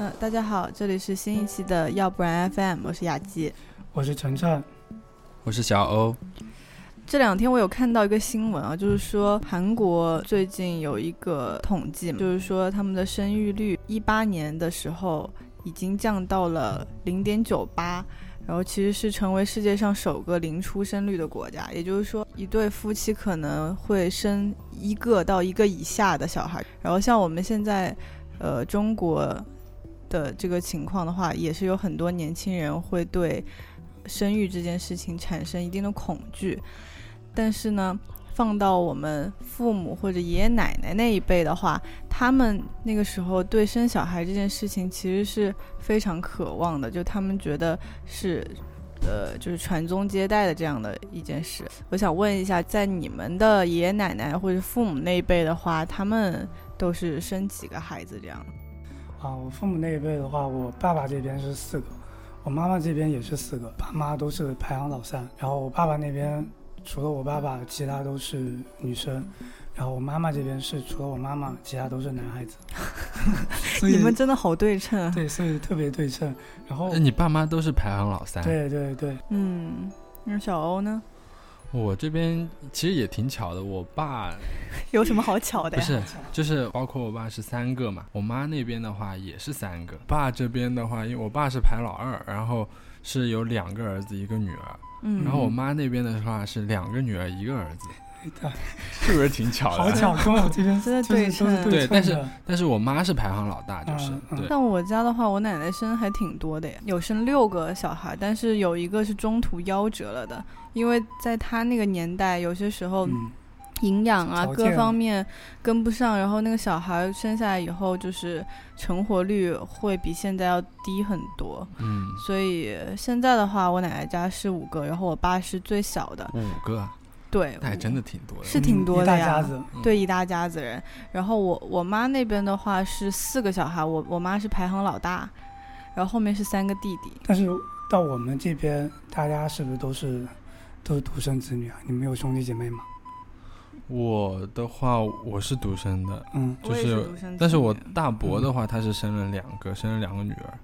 嗯，大家好，这里是新一期的要不然 FM，我是雅姬。我是晨晨，我是小欧。这两天我有看到一个新闻啊，就是说韩国最近有一个统计，就是说他们的生育率，一八年的时候已经降到了零点九八，然后其实是成为世界上首个零出生率的国家。也就是说，一对夫妻可能会生一个到一个以下的小孩。然后像我们现在，呃，中国的这个情况的话，也是有很多年轻人会对生育这件事情产生一定的恐惧。但是呢，放到我们父母或者爷爷奶奶那一辈的话，他们那个时候对生小孩这件事情其实是非常渴望的，就他们觉得是，呃，就是传宗接代的这样的一件事。我想问一下，在你们的爷爷奶奶或者父母那一辈的话，他们都是生几个孩子这样？啊，我父母那一辈的话，我爸爸这边是四个，我妈妈这边也是四个，爸妈都是排行老三，然后我爸爸那边。除了我爸爸，其他都是女生。然后我妈妈这边是除了我妈妈，其他都是男孩子。你们真的好对称啊！对，所以特别对称。然后，你爸妈都是排行老三？对对对。嗯，那小欧呢？我这边其实也挺巧的，我爸 有什么好巧的？不是，就是包括我爸是三个嘛，我妈那边的话也是三个。爸这边的话，因为我爸是排老二，然后是有两个儿子，一个女儿。嗯，然后我妈那边的话是两个女儿一个儿子，是不是挺巧的？好巧，跟我这边 真的对称。对，但是但是我妈是排行老大，就是。像我家的话，我奶奶生还挺多的呀，有生六个小孩，但是有一个是中途夭折了的，因为在她那个年代，有些时候。营养啊，各方面跟不上，然后那个小孩生下来以后，就是成活率会比现在要低很多。嗯，所以现在的话，我奶奶家是五个，然后我爸是最小的。五个？对，那还真的挺多的。是挺多的呀。一大家子。对，一大家子人。然后我我妈那边的话是四个小孩，我我妈是排行老大，然后后面是三个弟弟。但是到我们这边，大家是不是都是都是独生子女啊？你们有兄弟姐妹吗？我的话，我是独生的，嗯，就是，但是我大伯的话，他是生了两个，生了两个女儿，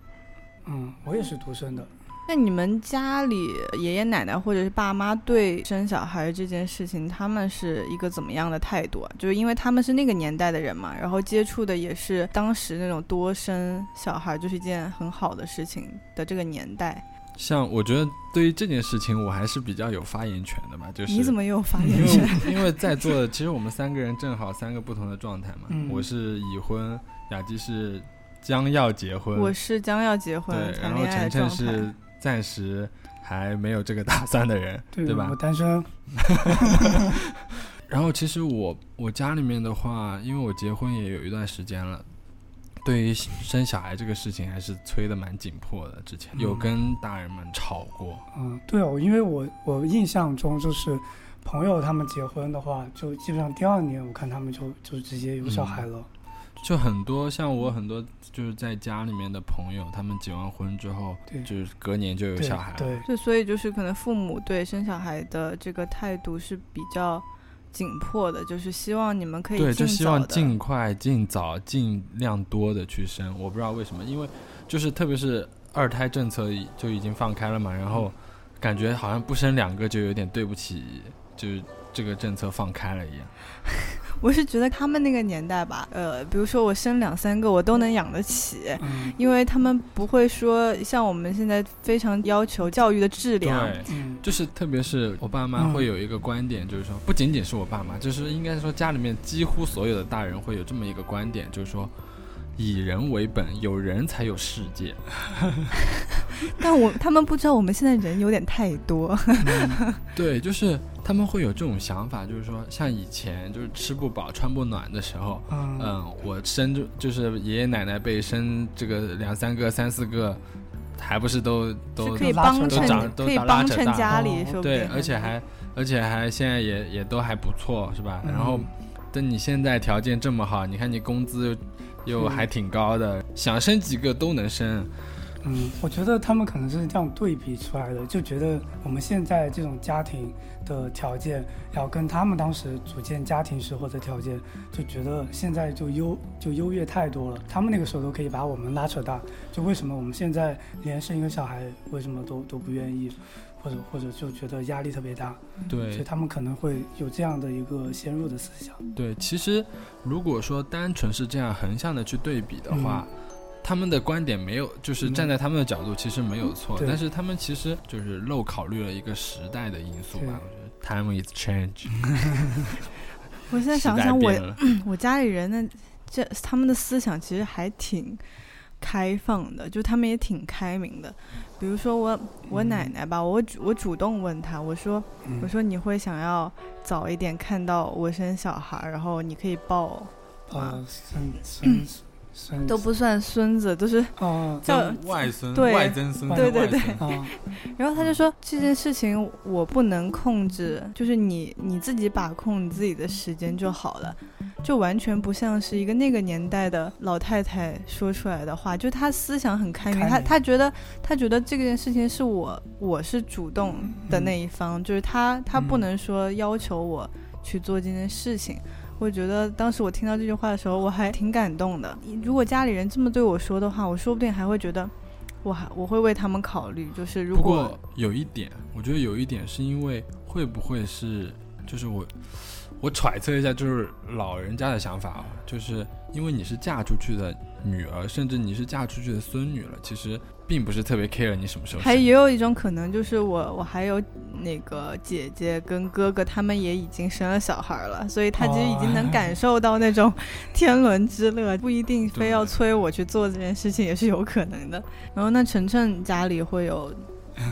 嗯，我也是独生的。那你们家里爷爷奶奶或者是爸妈对生小孩这件事情，他们是一个怎么样的态度啊？就是因为他们是那个年代的人嘛，然后接触的也是当时那种多生小孩就是一件很好的事情的这个年代。像我觉得对于这件事情，我还是比较有发言权的吧。就是你怎么有发言权？因为在座的其实我们三个人正好三个不同的状态嘛。我是已婚，雅姬是将要结婚，我是将要结婚，对，然后晨晨是暂时还没有这个打算的人，对吧？我单身。然后其实我我家里面的话，因为我结婚也有一段时间了。对于生小孩这个事情，还是催的蛮紧迫的。之前有跟大人们吵过。嗯，对哦，因为我我印象中就是朋友他们结婚的话，就基本上第二年我看他们就就直接有小孩了。就很多像我很多就是在家里面的朋友，他们结完婚之后，就是隔年就有小孩。对，就所以就是可能父母对生小孩的这个态度是比较。紧迫的，就是希望你们可以对，就希望尽快、尽早、尽量多的去生。我不知道为什么，因为就是特别是二胎政策就已经放开了嘛，然后感觉好像不生两个就有点对不起，就是这个政策放开了一样。我是觉得他们那个年代吧，呃，比如说我生两三个，我都能养得起，因为他们不会说像我们现在非常要求教育的质量。对，就是特别是我爸妈会有一个观点，就是说不仅仅是我爸妈，就是应该说家里面几乎所有的大人会有这么一个观点，就是说以人为本，有人才有世界。但我他们不知道我们现在人有点太多。对，就是。他们会有这种想法，就是说，像以前就是吃不饱穿不暖的时候，嗯，我生就就是爷爷奶奶辈生这个两三个、三四个，还不是都都可以帮衬，可以帮衬家里，对，而且还而且还现在也也都还不错，是吧？然后等你现在条件这么好，你看你工资又又还挺高的，想生几个都能生。嗯，我觉得他们可能是这样对比出来的，就觉得我们现在这种家庭的条件，要跟他们当时组建家庭时候的条件，就觉得现在就优就优越太多了。他们那个时候都可以把我们拉扯大，就为什么我们现在连生一个小孩，为什么都都不愿意，或者或者就觉得压力特别大，对所以他们可能会有这样的一个先入的思想。对，其实如果说单纯是这样横向的去对比的话，他们的观点没有，就是嗯站在他们的角度，其实没有错，对但是他们其实就是漏考虑了一个时代的因素吧。我觉得 time is change，我现在想想我。我家里人呢，这他们的思想其实还挺开放的，就他们也挺开明的。比如说我我嗯。奶奶吧，我主我主动问她，我说嗯。我说你会想要早一点看到我生小孩，然后你可以抱呃，孙孙孙都不算孙子，都是哦叫外孙、对外曾孙、对对对 然后他就说这件事情我不能控制，就是你你自己把控你自己的时间就好了，就完全不像是一个那个年代的老太太说出来的话，就她思想很开明，她开明她觉得她觉得这件事情是我我是主动的那一方，就是她她不嗯能说要求我去做这件事情。我觉得当时我听到这句话的时候，我还挺感动的。如果家里人这么对我说的话，我说不定还会觉得，我还我会为他们考虑。就是如果有一点，我觉得有一点是因为会不会是，就是我我揣测一下，就是老人家的想法啊，就是因为你是嫁出去的女儿，甚至你是嫁出去的孙女了，其实并不是特别 care 你什么时候。还也有一种可能，就是我我还有那个姐姐跟哥哥，他们也已经生了小孩了，所以他其实已经能感受到那种天伦之乐，不一定非要催我去做这件事情，也是有可能的。然后那晨晨家里会有，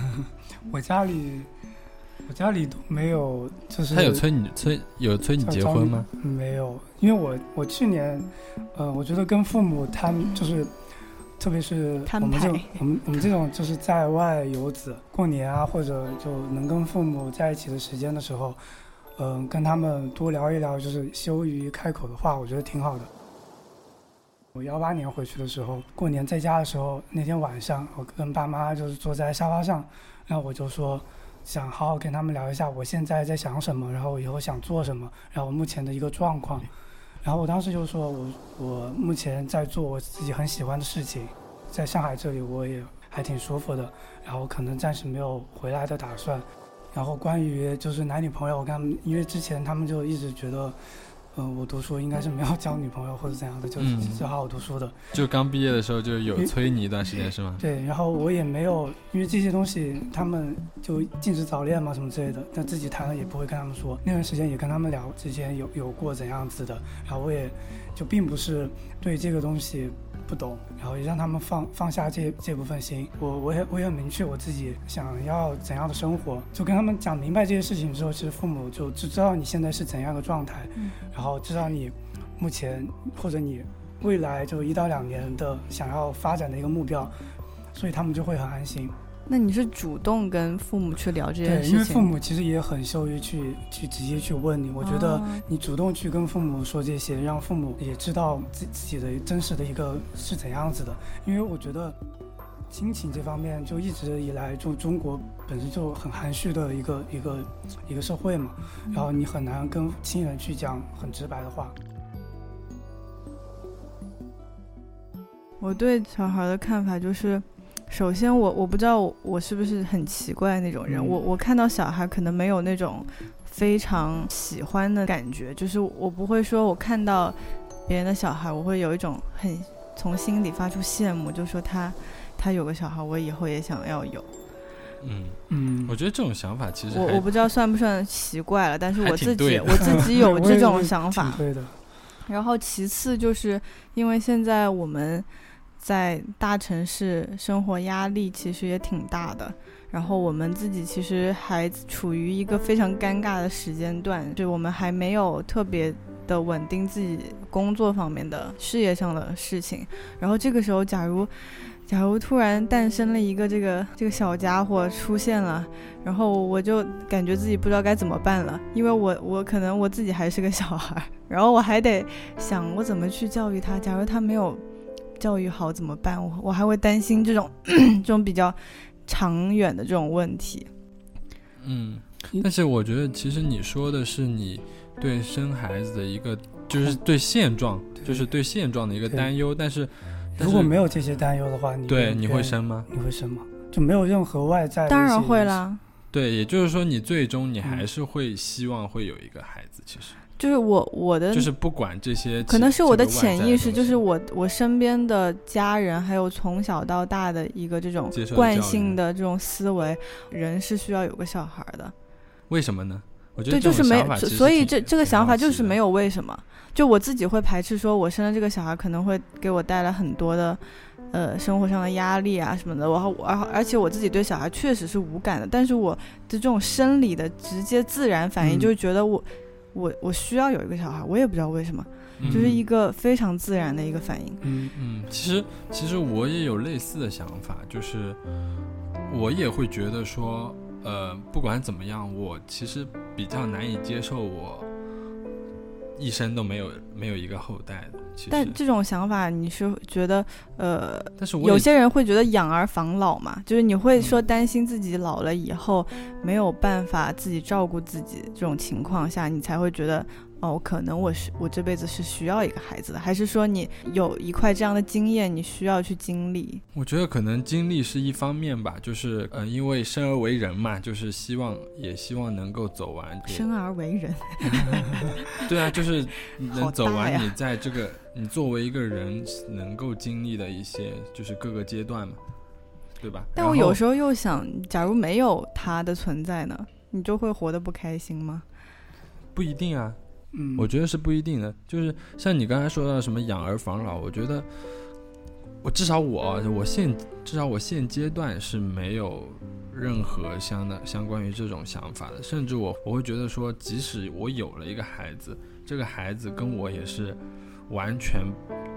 我家里，我家里都没有，就是他有催你催有催你结婚吗？没有，因为我我去年，呃，我觉得跟父母他们就是，特别是我们这种我们我们这种就是在外游子，过年啊，或者就能跟父母在一起的时间的时候，嗯、跟他们多聊一聊，就是羞于开口的话，我觉得挺好的。我幺八年回去的时候，过年在家的时候，那天晚上我跟爸妈就是坐在沙发上，然后我就说，想好好跟他们聊一下我现在在想什么，然后我以后想做什么，然后我目前的一个状况。然后我当时就说我我目前在做我自己很喜欢的事情，在上海这里我也还挺舒服的，然后可能暂时没有回来的打算。然后关于就是男女朋友，我跟他们，因为之前他们就一直觉得，嗯、我读书应该是没有交女朋友或者怎样的，就嗯就好好读书的。就刚毕业的时候就有嗯催你一段时间是吗？对，然后我也没有，因为这些东西他们就禁止早恋嘛什么之类的，但自己谈了也不会跟他们说。那段时间也跟他们聊之前有有过怎样子的，然后我也就并不是对这个东西不懂，然后也让他们放放下这这部分心。我我也我也很明确我自己想要怎样的生活，就跟他们讲明白这些事情之后，其实父母就只知道你现在是怎样的状态，嗯然后知道你目前或者你未来就一到两年的想要发展的一个目标，所以他们就会很安心。那你是主动跟父母去聊这件，事情？因为父母其实也很羞于去去直接去问你。我觉得哦你主动去跟父母说这些，让父母也知道自自己的真实的一个是怎样子的。因为我觉得亲情这方面就一直以来就中国本身就很含蓄的一个一个一个社会嘛，然后你很难跟亲人去讲很直白的话。我对小孩的看法就是，首先我我不知道我我是不是很奇怪那种人，嗯我我看到小孩可能没有那种非常喜欢的感觉，就是我不会说我看到别人的小孩，我会有一种很从心里发出羡慕，就说他他有个小孩，我以后也想要有。嗯，嗯我觉得这种想法其实我我不知道算不算奇怪了，但是我自己我自己有 这种想法。对的。然后其次就是因为现在我们在大城市生活压力其实也挺大的，然后我们自己其实还处于一个非常尴尬的时间段，就我们还没有特别的稳定自己工作方面的事业上的事情，然后这个时候假如。假如突然诞生了一个这个这个小家伙出现了，然后我就感觉自己不知道该怎么办了，因为我我可能我自己还是个小孩，然后我还得想我怎么去教育他。假如他没有教育好怎么办？我我还会担心这种 这种比较长远的这种问题。嗯，但是我觉得其实你说的是你对生孩子的一个，就是对现状，就是对现状的一个担忧。但是但如果没有这些担忧的话，你对你？会生吗？你会生吗？就没有任何外在的当然。会啦，对，也就是说你最终你嗯还是会希望会有一个孩子，其实就是我我的就是不管这些，可能是我的潜意识，就是我我身边的家人，还有从小到大的一个这种惯性的这种思维，人是需要有个小孩的。为什么呢？我觉得对，就是没所以这这个想法就是没有为什么。就我自己会排斥，说我生了这个小孩可能会给我带来很多的，呃，生活上的压力啊什么的。我我而而且我自己对小孩确实是无感的，但是我的这种生理的直接自然反应，嗯就是觉得我我我需要有一个小孩，我也不知道为什么，嗯就是一个非常自然的一个反应。嗯嗯，其实其实我也有类似的想法，就是我也会觉得说，呃，不管怎么样，我其实比较难以接受我一生都没有没有一个后代的。其实，但这种想法，你是觉得，呃，但是我有些人会觉得养儿防老嘛，就是你会说担心自己老了以后没有办法自己照顾自己这种情况下，你才会觉得哦，可能我是我这辈子是需要一个孩子的，还是说你有一块这样的经验，你需要去经历？我觉得可能经历是一方面吧，就是呃，因为生而为人嘛，就是希望也希望能够走完。生而为人 对啊，就是能走完你在这个你作为一个人能够经历的一些就是各个阶段嘛，对吧？但我有时候又想，假如没有他的存在呢，你就会活得不开心吗？不一定啊，嗯，我觉得是不一定的。就是像你刚才说到什么养儿防老，我觉得我至少我我现至少我现阶段是没有任何相的相关于这种想法的，甚至我我会觉得说，即使我有了一个孩子，这个孩子跟我也是完全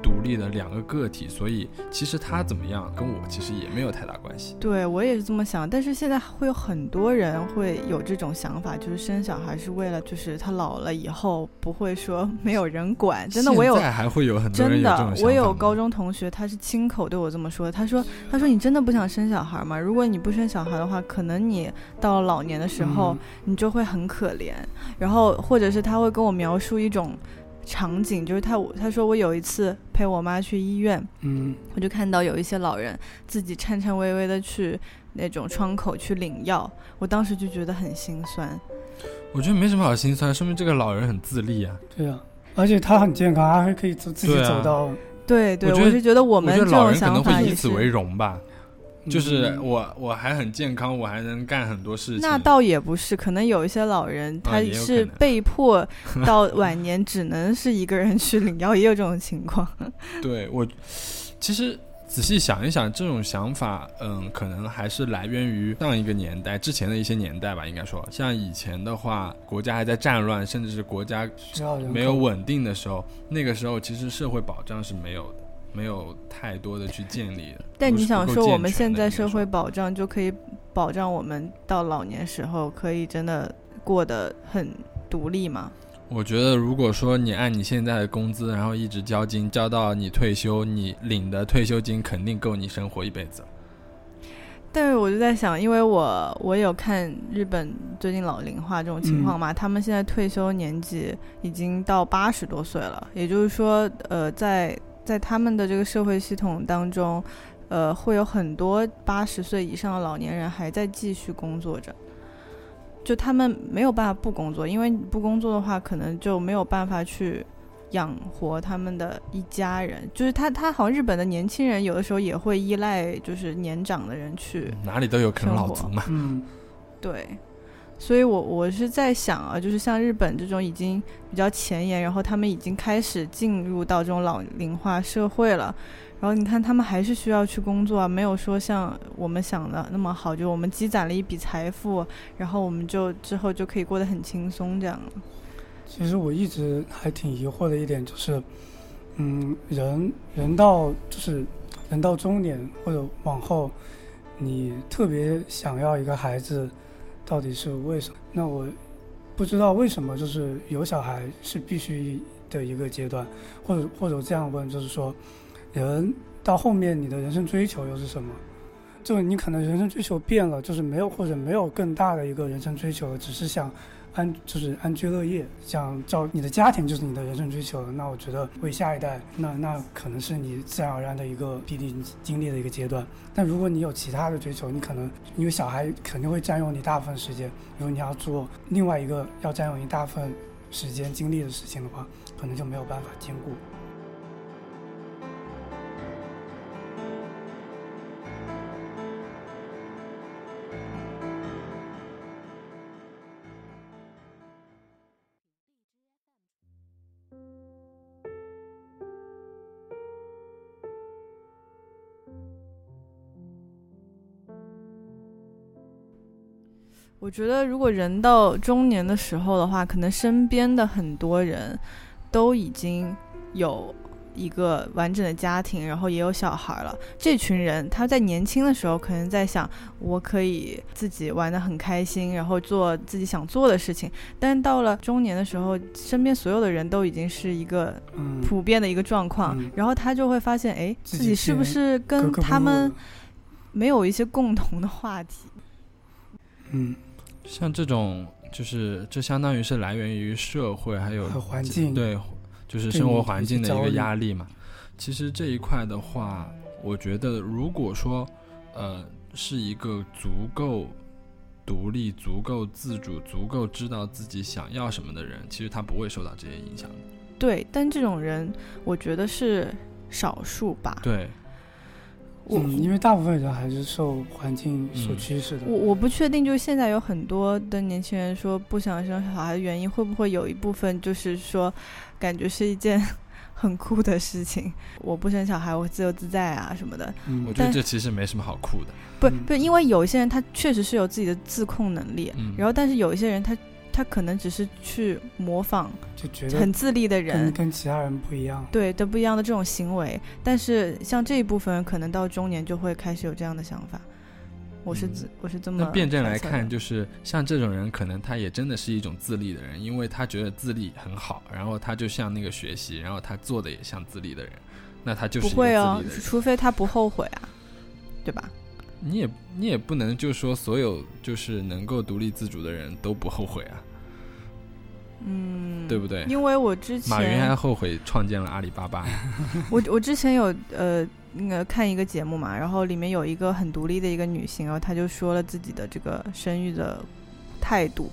独立的两个个体，所以其实他怎么样跟我其实也没有太大关系。对我也是这么想，但是现在会有很多人会有这种想法，就是生小孩是为了，就是他老了以后不会说没有人管。真的，我有还会有很多人真的我有高中同学，他是亲口对我这么说。他说：“他说你真的不想生小孩吗？如果你不生小孩的话，可能你到老年的时候，嗯你就会很可怜。然后或者是他会跟我描述一种场景，就是他他说我有一次陪我妈去医院，嗯我就看到有一些老人自己颤颤巍巍的去那种窗口去领药，我当时就觉得很心酸。我觉得没什么好心酸，说明这个老人很自立啊。对啊，而且他很健康，他还可以自自己走到，对对，我觉得我是觉得我们这种老人可能想法以此为。荣吧。就是嗯我我还很健康，我还能干很多事情。那倒也不是，可能有一些老人他是被迫 到晚年只能是一个人去领药，也有这种情况。对我，其实仔细想一想，这种想法，嗯，可能还是来源于上一个年代之前的一些年代吧。应该说，像以前的话，国家还在战乱，甚至是国家需要人没有稳定的时候，那个时候其实社会保障是没有的，没有太多的去建立的。但你想说，我们现在社会保障就可以保障我们到老年时候可以真的过得很独立吗？我觉得，如果说你按你现在的工资，然后一直交金，交到你退休，你领的退休金肯定够你生活一辈子。但是我就在想，因为我我有看日本最近老龄化这种情况嘛，他们现在退休年纪已经到八十多岁了，也就是说，呃，在在他们的这个社会系统当中，呃，会有很多八十岁以上的老年人还在继续工作着。就他们没有办法不工作，因为你不工作的话，可能就没有办法去养活他们的一家人。就是他，他好像日本的年轻人有的时候也会依赖就是年长的人去哪里都有啃老族嘛。嗯对，所以我我是在想啊，就是像日本这种已经比较前沿，然后他们已经开始进入到这种老龄化社会了。然后你看，他们还是需要去工作啊，没有说像我们想的那么好，就我们积攒了一笔财富，然后我们就之后就可以过得很轻松这样。其实我一直还挺疑惑的一点就是，嗯，人人到就是人到中年或者往后，你特别想要一个孩子，到底是为什么？那我不知道为什么，就是有小孩是必须的一个阶段，或者或者这样问，就是说，人到后面你的人生追求又是什么？就你可能人生追求变了，就是没有或者没有更大的一个人生追求，只是想安就是安居乐业，想照你的家庭就是你的人生追求。那我觉得为下一代，那那可能是你自然而然的一个必定经历的一个阶段。但如果你有其他的追求，你可能因为小孩肯定会占用你大部分时间，如果你要做另外一个要占用一大份时间精力的事情的话，可能就没有办法兼顾。我觉得，如果人到中年的时候的话，可能身边的很多人都已经有一个完整的家庭，然后也有小孩了。这群人他在年轻的时候可能在想，我可以自己玩得很开心，然后做自己想做的事情。但到了中年的时候，身边所有的人都已经是一个普遍的一个状况，然后他就会发现，哎，自己是不是跟他们没有一些共同的话题？嗯。像这种，就是这相当于是来源于社会还有环境，对，就是生活环境的一个压力嘛。其实这一块的话，我觉得如果说，呃，是一个足够独立、足够自主、足够知道自己想要什么的人，其实他不会受到这些影响。对，但这种人，我觉得是少数吧。对。嗯，因为大部分人还是受环境所驱使的。我我不确定，就是现在有很多的年轻人说不想生小孩的原因，会不会有一部分就是说，感觉是一件 很酷的事情。我不生小孩，我自由自在啊什么的。嗯，我觉得这其实没什么好酷的。不不，因为有一些人他确实是有自己的自控能力，然后但是有一些人他。他可能只是去模仿，就觉得很自立的人，跟其他人不一样。对都，不一样的这种行为。但是像这一部分，可能到中年就会开始有这样的想法。我是自，我是这么。那辩证来看，就是像这种人，可能他也真的是一种自立的人，因为他觉得自立很好，然后他就像那个学习，然后他做的也像自立的人，那他就是不会哦，除非他不后悔啊，对吧？你也你也不能就说所有就是能够独立自主的人都不后悔啊。嗯，对不对？因为我之前马云还后悔创建了阿里巴巴。我我之前有呃那个看一个节目嘛，然后里面有一个很独立的一个女性，然后她就说了自己的这个生育的态度。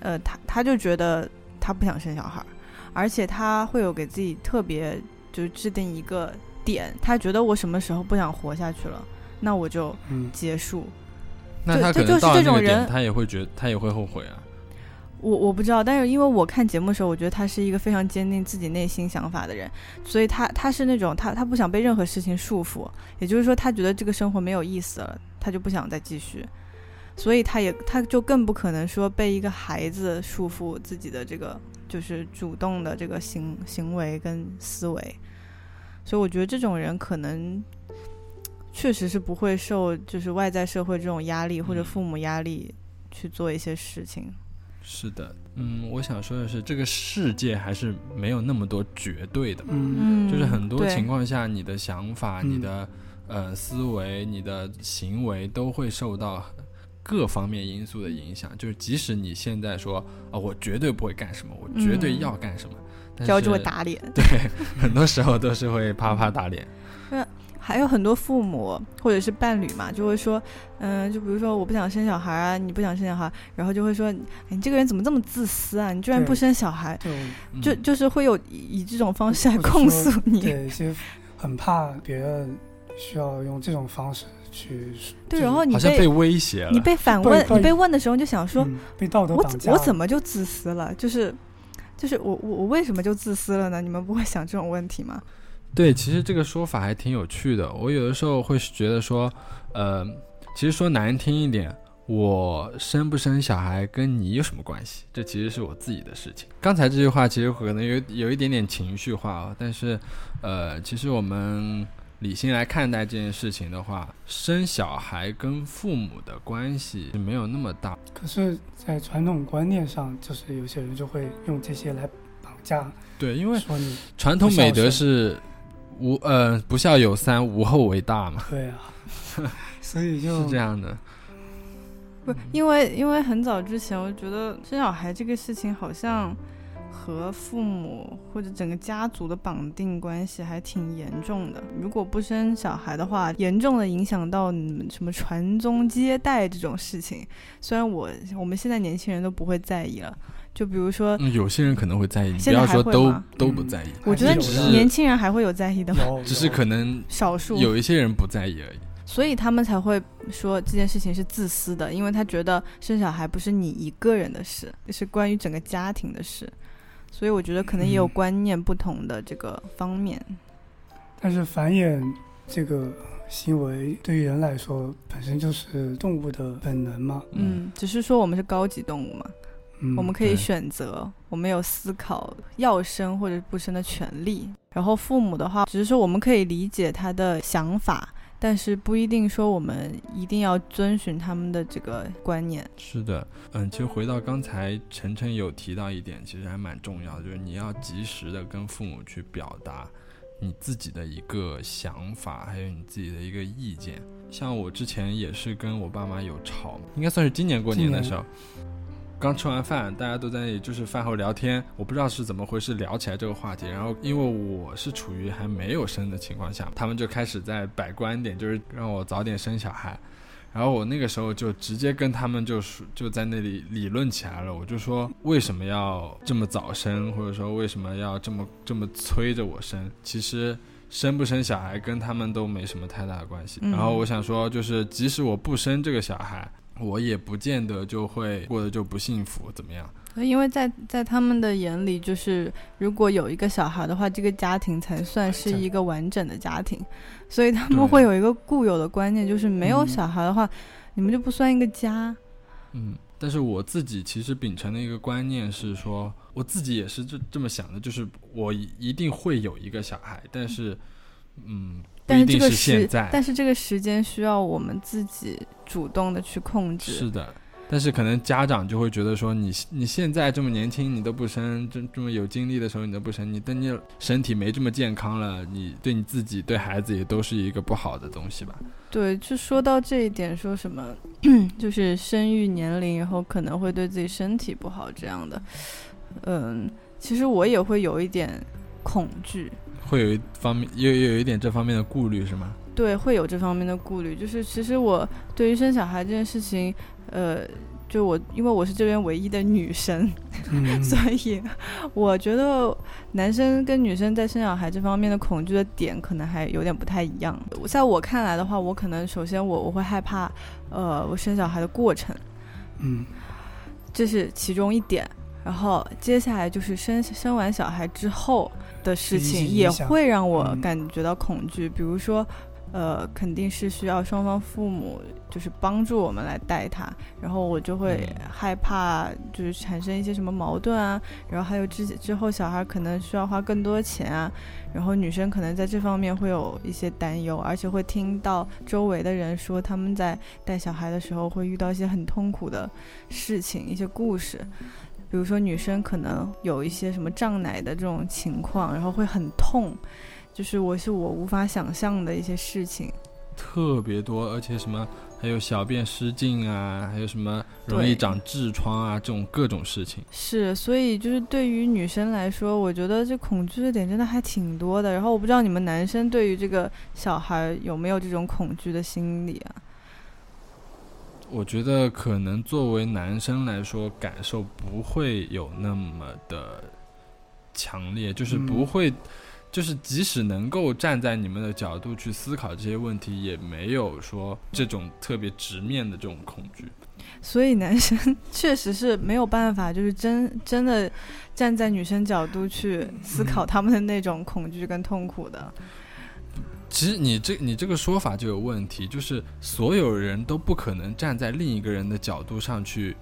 呃，她她就觉得她不想生小孩，而且她会有给自己特别就是制定一个点，她觉得我什么时候不想活下去了，那我就结束。那她可能到那个点，她也会觉她也会后悔啊。我我不知道，但是因为我看节目的时候，我觉得他是一个非常坚定自己内心想法的人，所以他他是那种他他不想被任何事情束缚，也就是说他觉得这个生活没有意思了，他就不想再继续，所以他也他就更不可能说被一个孩子束缚自己的这个就是主动的这个行行为跟思维，所以我觉得这种人可能确实是不会受就是外在社会这种压力或者父母压力去做一些事情。是的，嗯，我想说的是，这个世界还是没有那么多绝对的，嗯，就是很多情况下，你的想法、你的呃思维、你的行为都会受到各方面因素的影响。就是即使你现在说啊，我绝对不会干什么，我绝对要干什么，然后就会打脸，对，很多时候都是会啪啪打脸。还有很多父母或者是伴侣嘛，就会说，嗯，就比如说我不想生小孩啊，你不想生小孩，然后就会说，你这个人怎么这么自私啊？你居然不生小孩，就就是会有以这种方式来控诉你，对，就很怕别人需要用这种方式去，对，然后你被威胁了，你被反问，你被问的时候就想说，被道德绑架，我怎么就自私了？就是就是我我我为什么就自私了呢？你们不会想这种问题吗？对，其实这个说法还挺有趣的。我有的时候会觉得说，呃，其实说难听一点，我生不生小孩跟你有什么关系？这其实是我自己的事情。刚才这句话其实可能有有一点点情绪化啊，但是，呃，其实我们理性来看待这件事情的话，生小孩跟父母的关系没有那么大。可是，在传统观念上，就是有些人就会用这些来绑架。对，因为传统美德是。无呃不孝有三，无后为大嘛，对啊，所以就是这样的。不，因为因为很早之前，我觉得生小孩这个事情好像和父母或者整个家族的绑定关系还挺严重的。如果不生小孩的话，严重的影响到你们什么传宗接代这种事情。虽然我我们现在年轻人都不会在意了，就比如说，嗯，有些人可能会在意，不要说都都不在意，我觉得还是年轻人还会有在意的，有只是可能少数有一些人不在意而已。所以他们才会说这件事情是自私的，因为他觉得生小孩不是你一个人的事，是关于整个家庭的事。所以我觉得可能也有嗯观念不同的这个方面。但是繁衍这个行为对于人来说本身就是动物的本能嘛，嗯，只是说我们是高级动物嘛，嗯，我们可以选择，我们有思考要生或者不生的权利。然后父母的话，只是说我们可以理解他的想法，但是不一定说我们一定要遵循他们的这个观念。是的，嗯，其实回到刚才晨晨有提到一点，其实还蛮重要的，就是你要及时的跟父母去表达你自己的一个想法，还有你自己的一个意见。像我之前也是跟我爸妈有吵，应该算是今年过年的时候。刚吃完饭，大家都在那里就是饭后聊天，我不知道是怎么回事聊起来这个话题。然后因为我是处于还没有生的情况下，他们就开始在摆观点，就是让我早点生小孩。然后我那个时候就直接跟他们就是就在那里理论起来了，我就说为什么要这么早生，或者说为什么要这么这么催着我生？其实生不生小孩跟他们都没什么太大的关系。嗯然后我想说，就是即使我不生这个小孩，我也不见得就会过得就不幸福，怎么样？因为在在他们的眼里，就是如果有一个小孩的话，这个家庭才算是一个完整的家庭，所以他们会有一个固有的观念，就是没有嗯小孩的话，你们就不算一个家。嗯，但是我自己其实秉承的一个观念是说，我自己也是这这么想的，就是我一一定会有一个小孩，但是，嗯，不但是这个时但是这个时间需要我们自己主动的去控制。是的。但是可能家长就会觉得说你你现在这么年轻，你都不生，这这么有精力的时候你都不生，你等你身体没这么健康了，你对你自己对孩子也都是一个不好的东西吧？对，就说到这一点，说什么 就是生育年龄以后可能会对自己身体不好这样的，嗯，其实我也会有一点恐惧，会有一方面有有一点这方面的顾虑是吗？对，会有这方面的顾虑。就是其实我对于生小孩这件事情，呃，就我因为我是这边唯一的女生，嗯，所以我觉得男生跟女生在生小孩这方面的恐惧的点可能还有点不太一样。在我看来的话，我可能首先我我会害怕，呃，我生小孩的过程，嗯这是其中一点。然后接下来就是生生完小孩之后的事情，也会让我嗯感觉到恐惧。比如说，呃，肯定是需要双方父母就是帮助我们来带他，然后我就会嗯害怕，就是产生一些什么矛盾啊。然后还有之之后小孩可能需要花更多钱啊，然后女生可能在这方面会有一些担忧，而且会听到周围的人说他们在带小孩的时候会遇到一些很痛苦的事情，一些故事。比如说女生可能有一些什么胀奶的这种情况，然后会很痛，就是我是我无法想象的一些事情。特别多，而且什么还有小便失禁啊，还有什么容易长痔疮啊，这种各种事情。是，所以就是对于女生来说，我觉得这恐惧的点真的还挺多的。然后我不知道你们男生对于这个小孩有没有这种恐惧的心理啊？我觉得可能作为男生来说，感受不会有那么的强烈，就是嗯不会，就是即使能够站在你们的角度去思考这些问题，也没有说这种特别直面的这种恐惧。所以男生确实是没有办法，就是真真的站在女生角度去思考他们的那种恐惧跟痛苦的。其实你这你这个说法就有问题，就是所有人都不可能站在另一个人的角度上去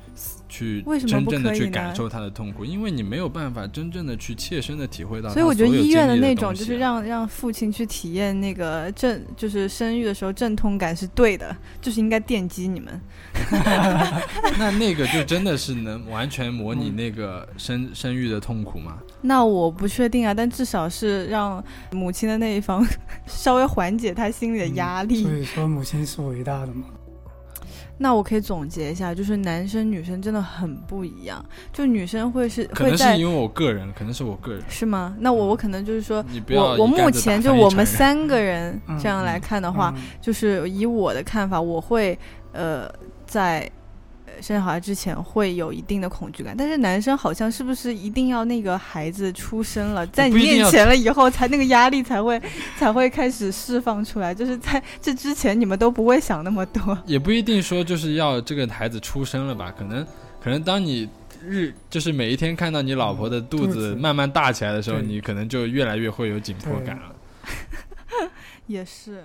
去为什么真正的不可以去感受他的痛苦，因为你没有办法真正的去切身的体会到他所以我觉得医院的那种就是让让父亲去体验那个阵，就是生育的时候阵痛感是对的，就是应该电击你们。那那个就真的是能完全模拟嗯那个生生育的痛苦吗？那我不确定啊，但至少是让母亲的那一方 稍微缓解他心里的压力。所以说母亲是伟大的嘛。那我可以总结一下，就是男生女生真的很不一样。就女生会是可会在能是因为我个人，可能是我个人，是吗？那我我可能就是说，你不要我我目前就我们三个 人嗯这样来看的话，嗯就是以我的看法，我会呃在呃生小孩之前会有一定的恐惧感，但是男生好像是不是一定要那个孩子出生了，在你面前了以后，才那个压力才会 才会开始释放出来，就是在 这之前你们都不会想那么多。也不一定说就是要这个孩子出生了吧，可能可能当你日就是每一天看到你老婆的肚肚子子慢慢大起来的时候，对你可能就越来越会有紧迫感了。也是。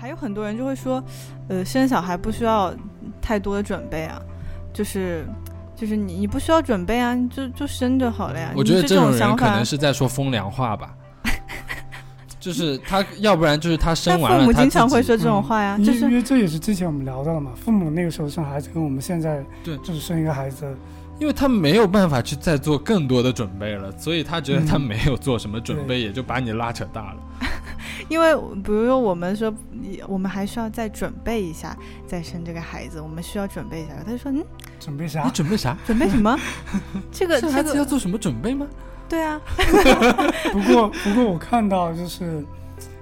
还有很多人就会说，呃，生小孩不需要太多的准备啊，就是就是你你不需要准备啊，你就就生就好了呀。我觉得这种人想法可能是在说风凉话吧，就是他要不然就是他生完了，父母他自己经常会说这种话呀，因就是因为这也是之前我们聊到了嘛，父母那个时候生孩子跟我们现在对就是生一个孩子，因为他没有办法去再做更多的准备了，所以他觉得他嗯没有做什么准备，也就把你拉扯大了。因为比如说我们说，你我们还需要再准备一下再生这个孩子，我们需要准备一下。他就说，嗯，准备啥？你准备啥？准备什么？这个这个子要做什么准备吗？对啊，不过不过我看到就是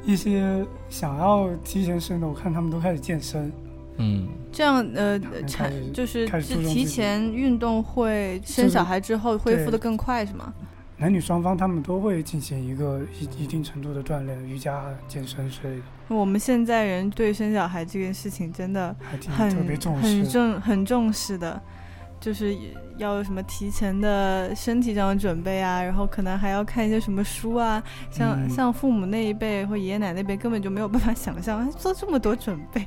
一些想要提前生的，我看他们都开始健身，嗯，这样呃开产就是是提前运动会生小孩之后恢复的更快是吗？男女双方他们都会进行一个一一定程度的锻炼，瑜伽、健身之类的，我们现在人对生小孩这件事情真的还挺很特别重视很。重很重视的，就是要有什么提前的身体上的准备啊，然后可能还要看一些什么书啊，像、嗯像父母那一辈或爷爷奶奶那辈根本就没有办法想象哎做这么多准备，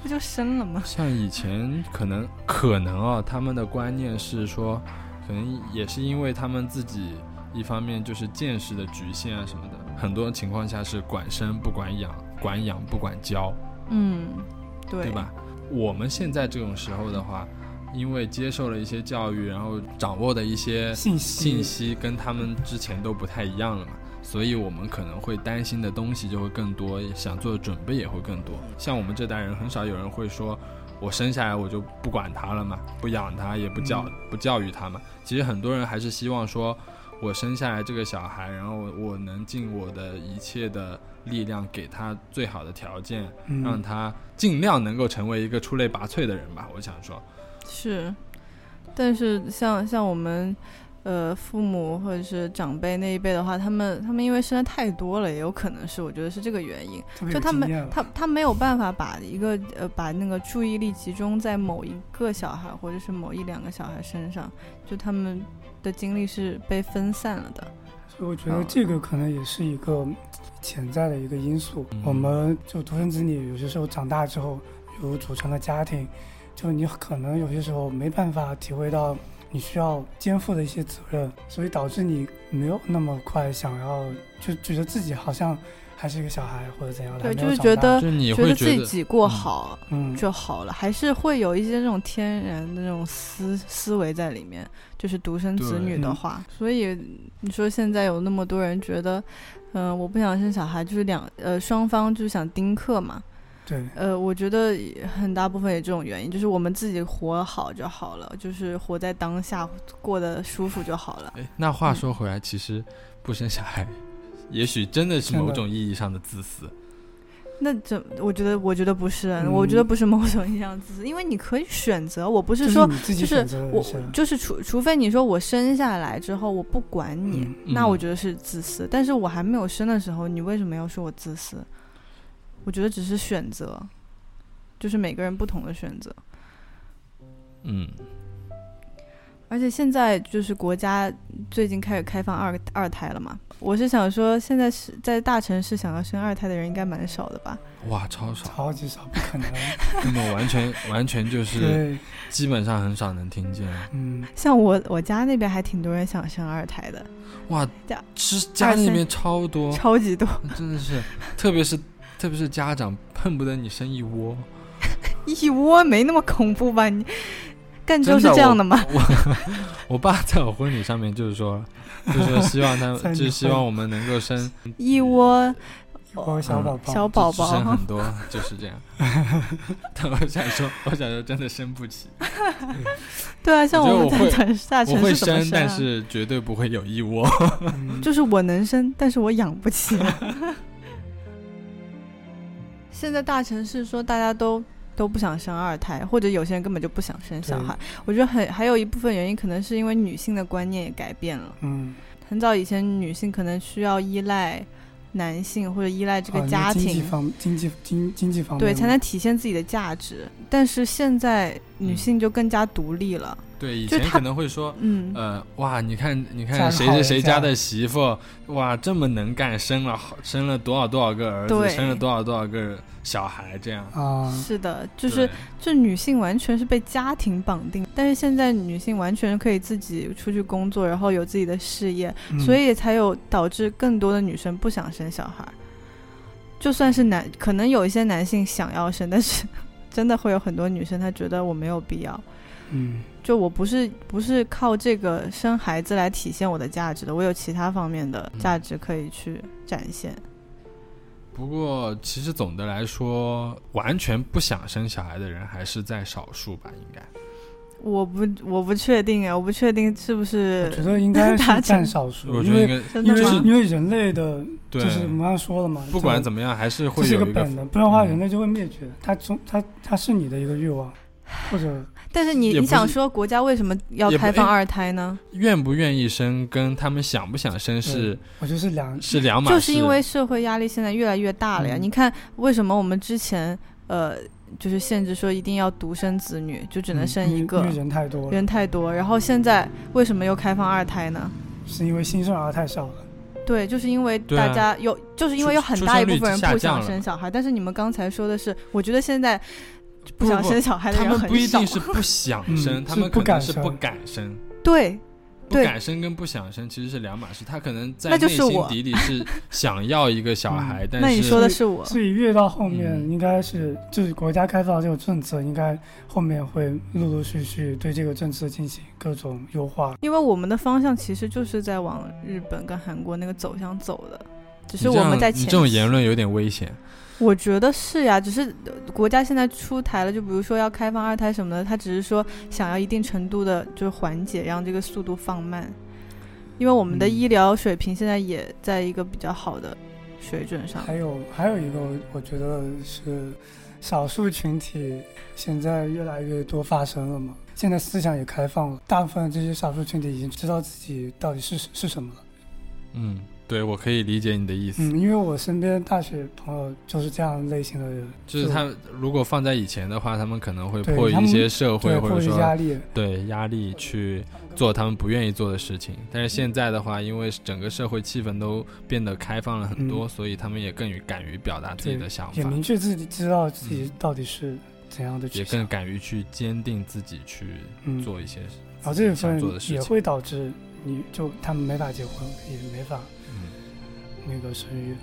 不就生了吗？像以前可能可能啊，他们的观念是说，可能也是因为他们自己一方面就是见识的局限啊什么的，很多情况下是管生不管养，管养不管教，嗯，对，对吧？我们现在这种时候的话，因为接受了一些教育，然后掌握的一些信息信息跟他们之前都不太一样了嘛，所以我们可能会担心的东西就会更多，想做的准备也会更多。像我们这代人，很少有人会说，我生下来我就不管他了嘛，不养他，也不教、不教育他嘛。其实很多人还是希望说，我生下来这个小孩，然后我能尽我的一切的力量给他最好的条件，嗯让他尽量能够成为一个出类拔萃的人吧。我想说，是，但是像像我们。呃，父母或者是长辈那一辈的话，他们他们因为生的太多了，也有可能是我觉得是这个原因。就他们他他没有办法把一个呃把那个注意力集中在某一个小孩或者是某一两个小孩身上，就他们的精力是被分散了的。所以我觉得这个可能也是一个潜在的一个因素。嗯我们就独生子女，有些时候长大之后有组成了家庭，就你可能有些时候没办法体会到你需要肩负的一些责任，所以导致你没有那么快想要，就觉得自己好像还是一个小孩或者怎样的，对就是觉得就你觉得自己过嗯。好嗯，就好了，还是会有一些这种天然的那种思思维在里面，就是独生子女的话，所以你说现在有那么多人觉得，嗯、我不想生小孩，就是两呃双方就是想丁克嘛，对，呃，我觉得很大部分也这种原因，就是我们自己活好就好了，就是活在当下，过得舒服就好了。哎，那话说回来，其实不生小孩，也许真的是某种意义上的自私。那怎？我觉得，我觉得不是，嗯我觉得不是某种意义上自私，因为你可以选择。我不是说，就是我，就是除除非你说我生下来之后我不管你，嗯那我嗯觉得是自私。但是我还没有生的时候，你为什么要说我自私？我觉得只是选择，就是每个人不同的选择。嗯，而且现在就是国家最近开始开放二二胎了嘛，我是想说，现在是在大城市想要生二胎的人应该蛮少的吧？哇，超少，超级少，不可能。那么完全完全就是对，基本上很少能听见。嗯，像我我家那边还挺多人想生二胎的，哇家，是家里面超多，超级多，真的是，特别是特别是家长恨不得你生一窝，一窝没那么恐怖吧？你赣州是这样的吗？我我爸在我婚礼上面就是说，就是说希望他 就是希望我们能够生 一窝小宝宝，小宝宝很，多，就是这样。但我想说，我想说真的生不起，对啊，像我们在城市大我会城市怎么生，但啊是绝对不会有一窝。嗯就是我能生，但是我养不起。现在大城市说大家都都不想生二胎，或者有些人根本就不想生小孩。我觉得很还有一部分原因，可能是因为女性的观念也改变了。嗯，很早以前，女性可能需要依赖男性或者依赖这个啊家经济庭，方经济经经济方面对，才能体现自己的价值。但是现在女嗯性就更加独立了。对，以前可能会说，嗯，呃，哇，你看，你看谁个好人家谁谁家的媳妇，哇，这么能干，生了好生了多少多少个儿子，生了多少多少个小孩，这样。啊，是的，就是这女性完全是被家庭绑定，但是现在女性完全可以自己出去工作，然后有自己的事业，嗯所以才有导致更多的女生不想生小孩。就算是男，可能有一些男性想要生，但是 真的会有很多女生她觉得我没有必要。嗯就我不是不是靠这个生孩子来体现我的价值的，我有其他方面的价值可以去展现。不过，其实总的来说，完全不想生小孩的人还是在少数吧，应该。我不我不确定啊，我不确定是不是我是觉得应该 是占少数，因为我觉得应该？因为因为人类的，就是我们说了嘛，不管，怎么样，还是会有一个是一个本能，不然的话嗯人类就会灭绝。它从它它是你的一个欲望，或者但是你你想说国家为什么要开放二胎呢？愿不愿意生跟他们想不想生是我觉得是两是两码事。就是因为社会压力现在越来越大了呀。嗯你看为什么我们之前呃就是限制说一定要独生子女，就只能嗯生一个，因为因为人太多了，人太多。然后现在为什么又开放二胎呢？是因为新生儿太少了。对，就是因为大家有，就是因为有很大一部分人不想生小孩。但是你们刚才说的是，我觉得现在不想生小孩的他人很少们不一定。是不想生，嗯他们可能是不敢是不生敢生。对，不对敢生跟不想生其实是两码事，他可能在就内心是我底里是 想要一个小嗯孩，但那你说的是我。所以越到后面，嗯应该是就是国家开放这个政策，应该后面会陆陆续续对这个政策进行各种优化。因为我们的方向其实就是在往日本跟韩国那个走向走的，只是我们在前你这种言论有点危险。我觉得是呀，只是呃国家现在出台了，就比如说要开放二胎什么的，他只是说想要一定程度的，就是缓解，让这个速度放慢。因为我们的嗯医疗水平现在也在一个比较好的水准上。还有还有一个，我觉得是少数群体现在越来越多发生了嘛。现在思想也开放了，大部分这些少数群体已经知道自己到底是是什么了。嗯，对，我可以理解你的意思，嗯，因为我身边大学朋友就是这样类型的人，就是他如果放在以前的话，他们可能会迫于一些社会或者说压力，对压力去做他们不愿意做的事情。但是现在的话，因为整个社会气氛都变得开放了很多，嗯所以他们也更于敢于表达自己的想法，也明确自己知道自己到底是怎样的也更。敢于去坚定自己去嗯做一些然后这部想分。也会导致你就他们没法结婚，也没法嗯，那个生育。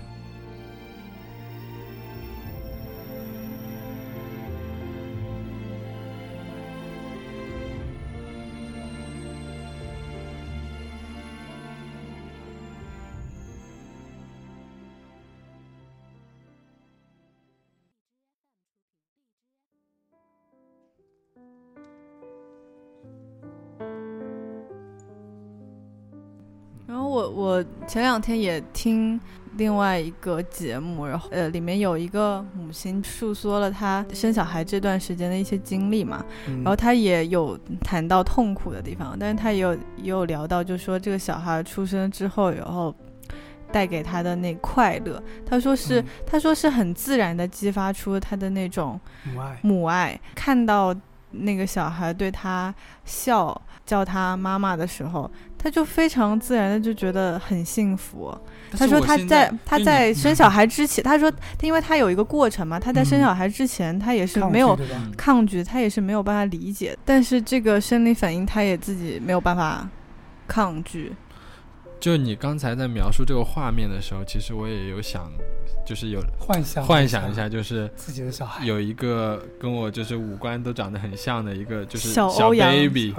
前两天也听另外一个节目，然后呃，里面有一个母亲诉说了她生小孩这段时间的一些经历嘛，嗯。然后她也有谈到痛苦的地方，但是她也有也有聊到，就说这个小孩出生之后，然后带给她的那快乐，他说是、嗯。她说是很自然的激发出他的那种母爱，母爱，看到那个小孩对他笑，叫他妈妈的时候，他就非常自然的就觉得很幸福。他说他在他在生小孩之前，他说因为他有一个过程嘛，他在生嗯小孩之前，他也是没有抗拒，他也是没有办法理解，但是这个生理反应他也自己没有办法抗拒。就你刚才在描述这个画面的时候，其实我也有想，就是有幻想幻想一下，就是自己的小孩。有一个跟我就是五官都长得很像的一个，就是小小欧阳 baby，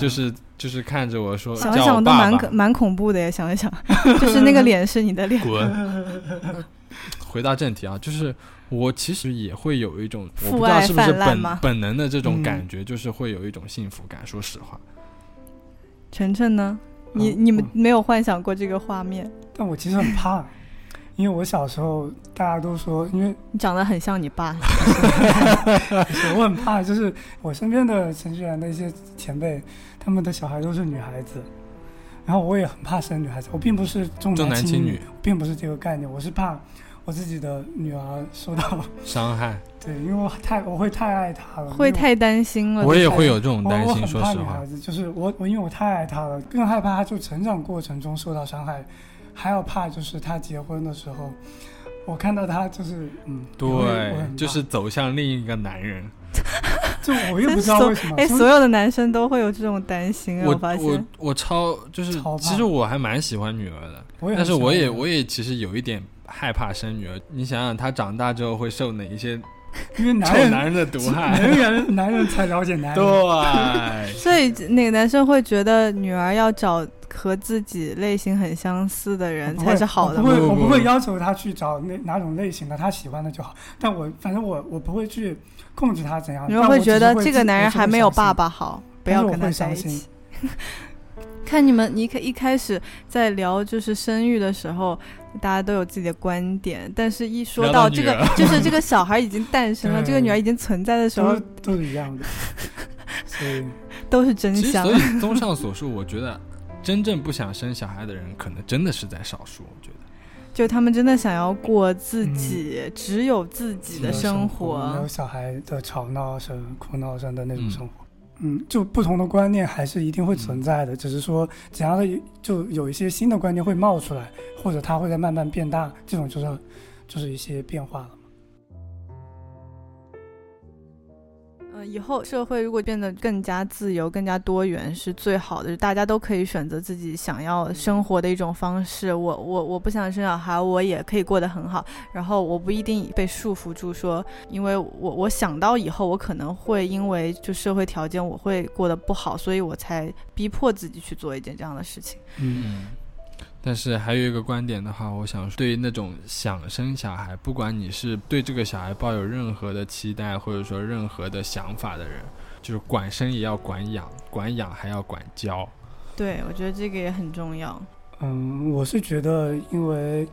就是就是看着我说想一想都蛮可蛮恐怖的呀，想一想，就是那个脸是你的脸，滚。回到正题啊，就是我其实也会有一种，我父不知道是不是本本能的这种嗯感觉，就是会有一种幸福感。说实话，晨晨呢？你嗯你们嗯没有幻想过这个画面？但我其实很怕，因为我小时候大家都说，因为你长得很像你爸，我很怕，就是我身边的程序员的一些前辈，他们的小孩都是女孩子，然后我也很怕生女孩子。我并不是重重男轻轻女，并不是这个概念，我是怕我自己的女儿受到伤害，对，因为我太我会太爱她了，会太担心了。我也会有这种担心。说实话就是我我因为我太爱她了，更害怕她就成长过程中受到伤害，还要怕就是她结婚的时候，我看到她就是嗯，对，就是走向另一个男人。就我也不知道为什么，哎，所有的男生都会有这种担心啊，我发现我我超就是其实我还蛮喜欢女儿的，但是我也我也其实有一点害怕生女儿。你想想，她长大之后会受哪一些因为男人男人的毒害？男人男人才了解男人，对，所以那个男生会觉得女儿要找和自己类型很相似的人才是好的不会，我不会要求他去找那哪种类型的，他喜欢的就好。但我反正我我不会去控制他怎样。你们会觉得这个男人还没有爸爸好，不要跟他在会相信一起。看你们，你一一开始在聊就是生育的时候，大家都有自己的观点，但是一说到到这个，就是这个小孩已经诞生了，这个女儿已经存在的时候都是，一样的。所以都是真相所。以综上所述，我觉得真正不想生小孩的人，可能真的是在少数。我觉得，就他们真的想要过自己、只有自己的生活，没有。小孩的吵闹声、哭闹声的那种嗯生活。嗯，就不同的观念还是一定会存在的，只是说怎样的就有一些新的观念会冒出来，或者它会在慢慢变大，这种就是就是一些变化了。嗯，以后社会如果变得更加自由、更加多元，是最好的。大家都可以选择自己想要生活的一种方式。我我我不想生小孩，我也可以过得很好。然后我不一定被束缚住说，因为我我想到以后我可能会因为就社会条件我会过得不好，所以我才逼迫自己去做一件这样的事情。嗯，嗯。但是还有一个观点的话，我想对于那种想生小孩，不管你是对这个小孩抱有任何的期待，或者说任何的想法的人，就是管生也要管养，管养还要管教。对，我觉得这个也很重要。嗯，我是觉得，因为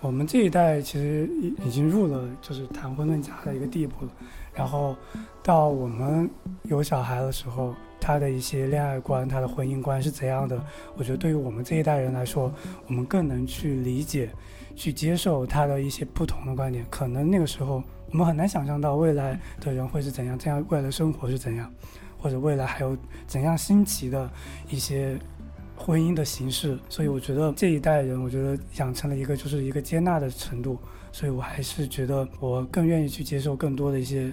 我们这一代其实已已经入了就是谈婚论嫁的一个地步了，然后到我们有小孩的时候，他的一些恋爱观、他的婚姻观是怎样的？我觉得对于我们这一代人来说，我们更能去理解、去接受他的一些不同的观点。可能那个时候我们很难想象到未来的人会是怎样，这样未来的生活是怎样，或者未来还有怎样新奇的一些婚姻的形式，所以我觉得这一代人，我觉得养成了一个就是一个接纳的程度，所以我还是觉得我更愿意去接受更多的一些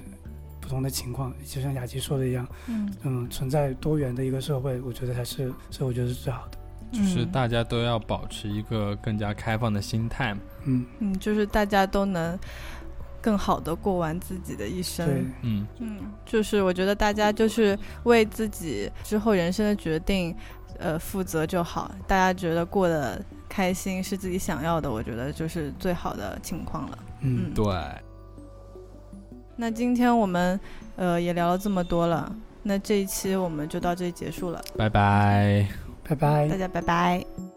不同的情况，就像雅琪说的一样，嗯，嗯，存在多元的一个社会，我觉得才是，所以我觉得是最好的，就是嗯大家都要保持一个更加开放的心态。嗯，嗯，就是大家都能更好的过完自己的一生。对，嗯，嗯，就是我觉得大家就是为自己之后人生的决定，呃，负责就好。大家觉得过得开心是自己想要的，我觉得就是最好的情况了。嗯嗯对，那今天我们呃也聊了这么多了，那这一期我们就到这里结束了，拜拜。拜拜大。家拜拜。